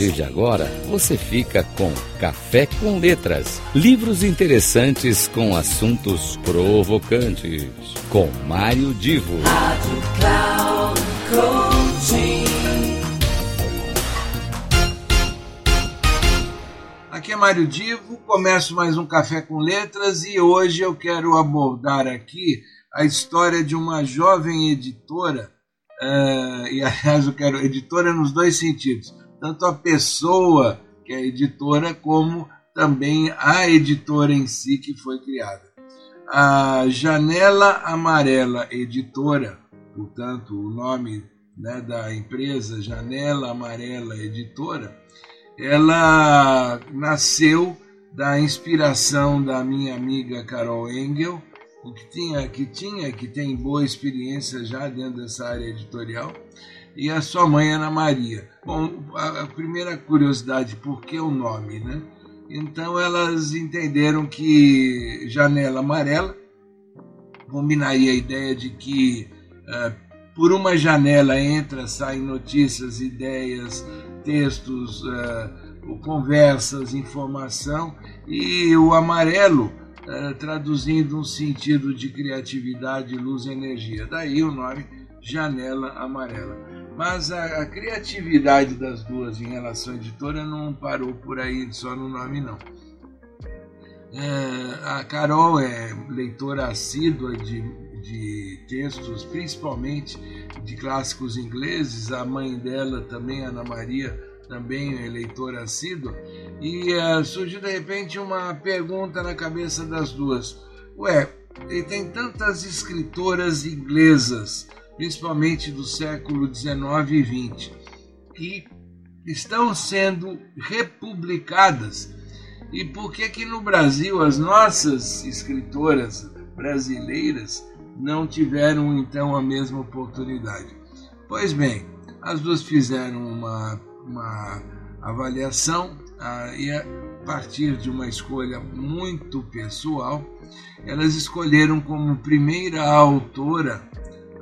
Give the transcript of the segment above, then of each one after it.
partir de agora, você fica com Café com Letras, livros interessantes com assuntos provocantes, com Mário Divo. Rádio Cloud Aqui é Mário Divo, começo mais um Café com Letras e hoje eu quero abordar aqui a história de uma jovem editora, uh, e aliás eu quero editora nos dois sentidos, tanto a pessoa que é editora, como também a editora em si que foi criada. A Janela Amarela Editora, portanto, o nome né, da empresa Janela Amarela Editora, ela nasceu da inspiração da minha amiga Carol Engel, que tinha, que tinha, que tem boa experiência já dentro dessa área editorial, e a sua mãe Ana Maria. Bom, a, primeira curiosidade, por que o nome, né? Então elas entenderam que Janela Amarela combinaria a ideia de que uh, por uma janela entra, saem notícias, ideias, textos, uh, conversas, informação, e o amarelo uh, traduzindo um sentido de criatividade, luz e energia. Daí o nome Janela Amarela. Mas a, a, criatividade das duas em relação à editora não parou por aí só no nome, não. É, a Carol é leitora assídua de, de textos, principalmente de clássicos ingleses. A mãe dela também, Ana Maria, também é leitora assídua. E uh, surgiu de repente uma pergunta na cabeça das duas: Ué, e tem tantas escritoras inglesas principalmente do século XIX e XX, que estão sendo republicadas. E por que que no Brasil as nossas escritoras brasileiras não tiveram então a mesma oportunidade? Pois bem, as duas fizeram uma, uma avaliação ah, e a partir de uma escolha muito pessoal, elas escolheram como primeira autora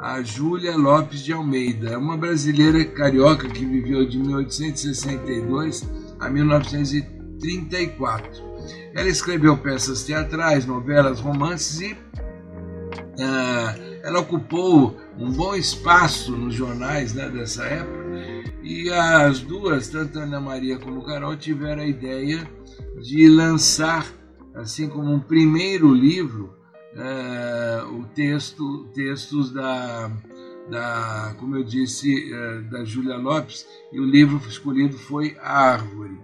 a Júlia Lopes de Almeida, é uma brasileira carioca que viveu de 1862 a 1934. Ela escreveu peças teatrais, novelas, romances e uh, ela ocupou um bom espaço nos jornais né, dessa época. E as duas, tanto Ana Maria como Carol, tiveram a ideia de lançar, assim como um primeiro livro, uh, o texto, textos da, da, como eu disse, uh, da Júlia Lopes, e o livro escolhido foi A Árvore.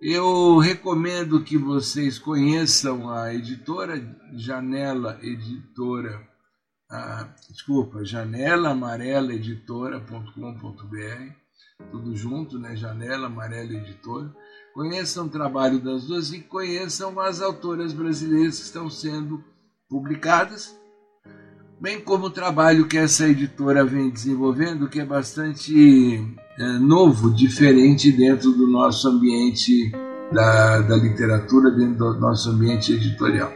Eu recomendo que vocês conheçam a editora Janela Editora, ah, desculpa, janela amarela editora.com.br, tudo junto, né? Janela Amarela Editora. Conheçam o trabalho das duas e conheçam as autoras brasileiras que estão sendo publicadas, bem como o trabalho que essa editora vem desenvolvendo, que é bastante é, novo, diferente dentro do nosso ambiente da, da literatura, dentro do nosso ambiente editorial.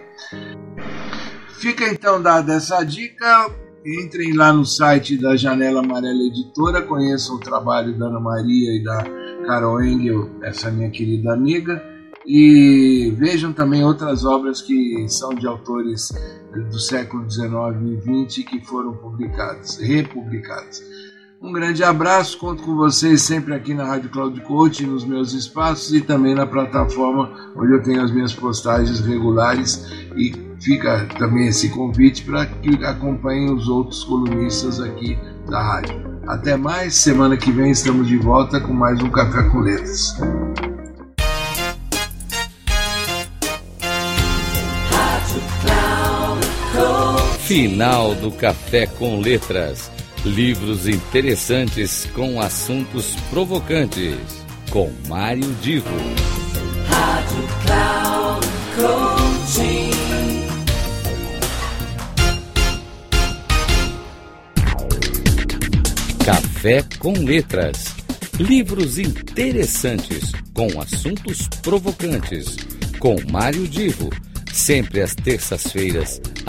Fica então dada essa dica. Entrem lá no site da Janela Amarela Editora, conheçam o trabalho da Ana Maria e da Carol Engel, essa minha querida amiga e vejam também outras obras que são de autores do século XIX e XX que foram publicadas, republicadas. Um grande abraço, conto com vocês sempre aqui na Rádio Cloud Coach, nos meus espaços e também na plataforma onde eu tenho as minhas postagens regulares e fica também esse convite para que acompanhem os outros colunistas aqui da rádio. Até mais, semana que vem estamos de volta com mais um Café com Letras. Final do Café com Letras. Livros interessantes com assuntos provocantes. Com Mário Divo. Rádio Cloud Coaching. Café com Letras. Livros interessantes com assuntos provocantes. Com Mário Divo sempre às terças-feiras,